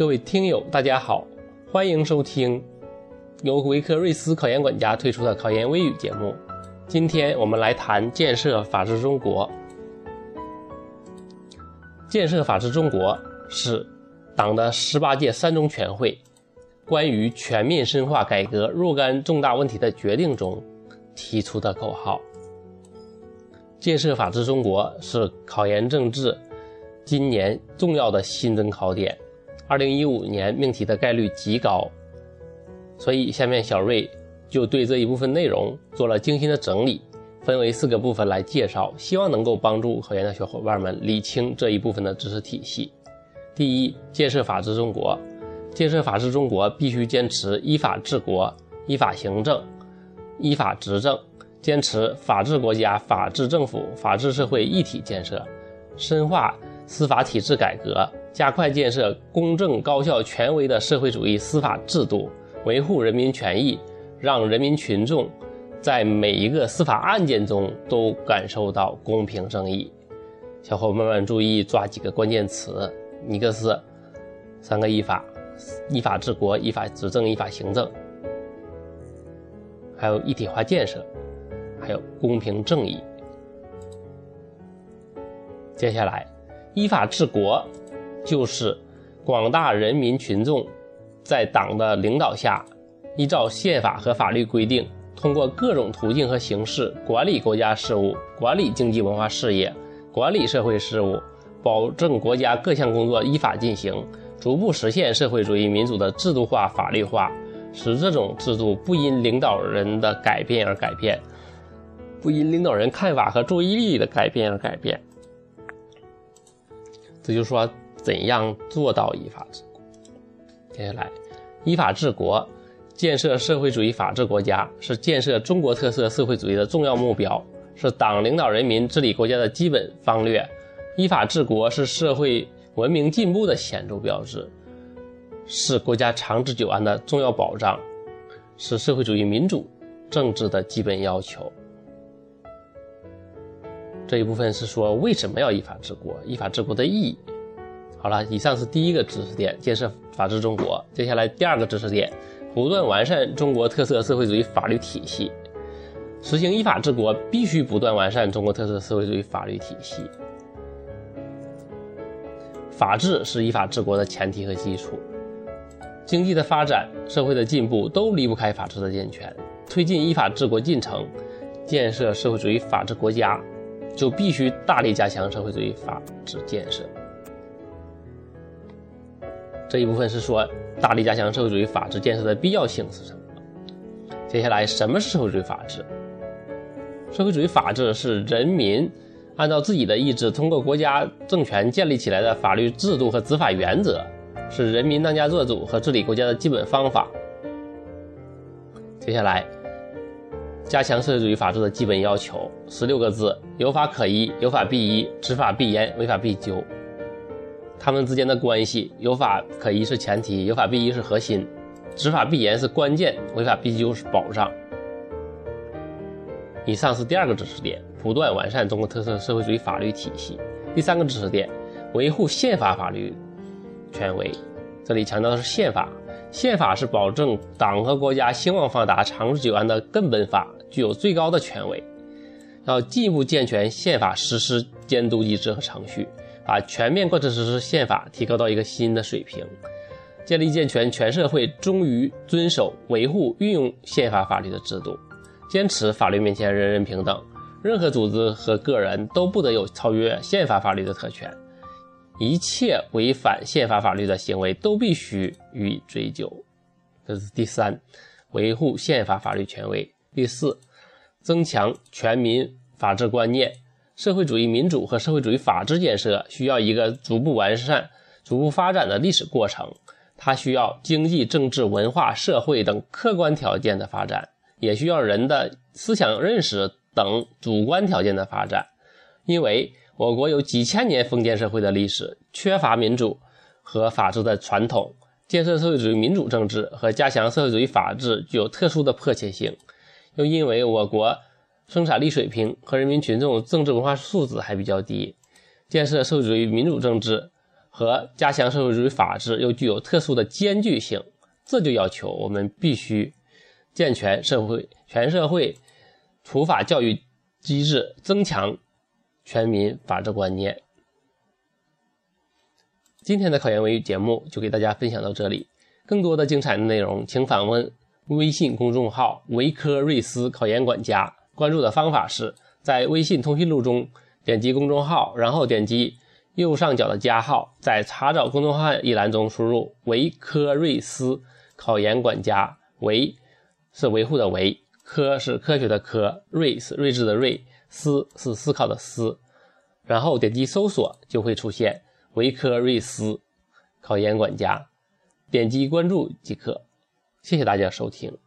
各位听友，大家好，欢迎收听由维克瑞斯考研管家推出的考研微语节目。今天我们来谈建设法治中国。建设法治中国是党的十八届三中全会关于全面深化改革若干重大问题的决定中提出的口号。建设法治中国是考研政治今年重要的新增考点，二零一五年命题的概率极高，所以下面小瑞就对这一部分内容做了精心的整理，分为四个部分来介绍，希望能够帮助考研的小伙伴们理清这一部分的知识体系。第一，建设法治中国，建设法治中国必须坚持依法治国、依法行政、依法执政。坚持法治国家、法治政府、法治社会一体建设，深化司法体制改革，加快建设公正、高效、权威的社会主义司法制度，维护人民权益，让人民群众在每一个司法案件中都感受到公平正义。小伙伴们注意抓几个关键词：一个是三个依法，依法治国、依法执政、依法行政，还有一体化建设。还有公平正义。接下来，依法治国，就是广大人民群众在党的领导下，依照宪法和法律规定，通过各种途径和形式管理国家事务、管理经济文化事业、管理社会事务，保证国家各项工作依法进行，逐步实现社会主义民主的制度化、法律化，使这种制度不因领导人的改变而改变。不因领导人看法和注意力的改变而改变，这就是说怎样做到依法治国。接下来，依法治国，建设社会主义法治国家，是建设中国特色社会主义的重要目标，是党领导人民治理国家的基本方略。依法治国是社会文明进步的显著标志，是国家长治久安的重要保障，是社会主义民主政治的基本要求。这一部分是说为什么要依法治国，依法治国的意义。好了，以上是第一个知识点，建设法治中国。接下来第二个知识点，不断完善中国特色社会主义法律体系。实行依法治国，必须不断完善中国特色社会主义法律体系。法治是依法治国的前提和基础。经济的发展、社会的进步都离不开法治的健全。推进依法治国进程，建设社会主义法治国家。就必须大力加强社会主义法治建设。这一部分是说大力加强社会主义法治建设的必要性是什么？接下来，什么是社会主义法治？社会主义法治是人民按照自己的意志，通过国家政权建立起来的法律制度和执法原则，是人民当家作主和治理国家的基本方法。接下来。加强社会主义法治的基本要求，十六个字：有法可依，有法必依，执法必严，违法必究。他们之间的关系，有法可依是前提，有法必依是核心，执法必严是关键，违法必究是保障。以上是第二个知识点，不断完善中国特色社会主义法律体系。第三个知识点，维护宪法法律权威。这里强调的是宪法，宪法是保证党和国家兴旺发达、长治久安的根本法。具有最高的权威，要进一步健全宪法实施监督机制和程序，把全面贯彻实施宪法提高到一个新的水平，建立健全全社会忠于遵守、维护、运用宪法法律的制度，坚持法律面前人人平等，任何组织和个人都不得有超越宪法法律的特权，一切违反宪法法律的行为都必须予以追究。这是第三，维护宪法法律权威。第四，增强全民法治观念。社会主义民主和社会主义法治建设需要一个逐步完善、逐步发展的历史过程。它需要经济、政治、文化、社会等客观条件的发展，也需要人的思想认识等主观条件的发展。因为我国有几千年封建社会的历史，缺乏民主和法治的传统，建设社会主义民主政治和加强社会主义法治具有特殊的迫切性。又因为我国生产力水平和人民群众政治文化素质还比较低，建设社会主义民主政治和加强社会主义法治又具有特殊的艰巨性，这就要求我们必须健全社会全社会普法教育机制，增强全民法治观念。今天的考研微语节目就给大家分享到这里，更多的精彩内容，请访问微信公众号“维科瑞斯考研管家”。关注的方法是在微信通讯录中点击公众号，然后点击右上角的加号，在查找公众号一栏中输入“维科瑞斯考研管家”，维是维护的维，科是科学的科，瑞是睿智的睿，思是思考的思，然后点击搜索就会出现。维科瑞斯考研管家，点击关注即可。谢谢大家收听。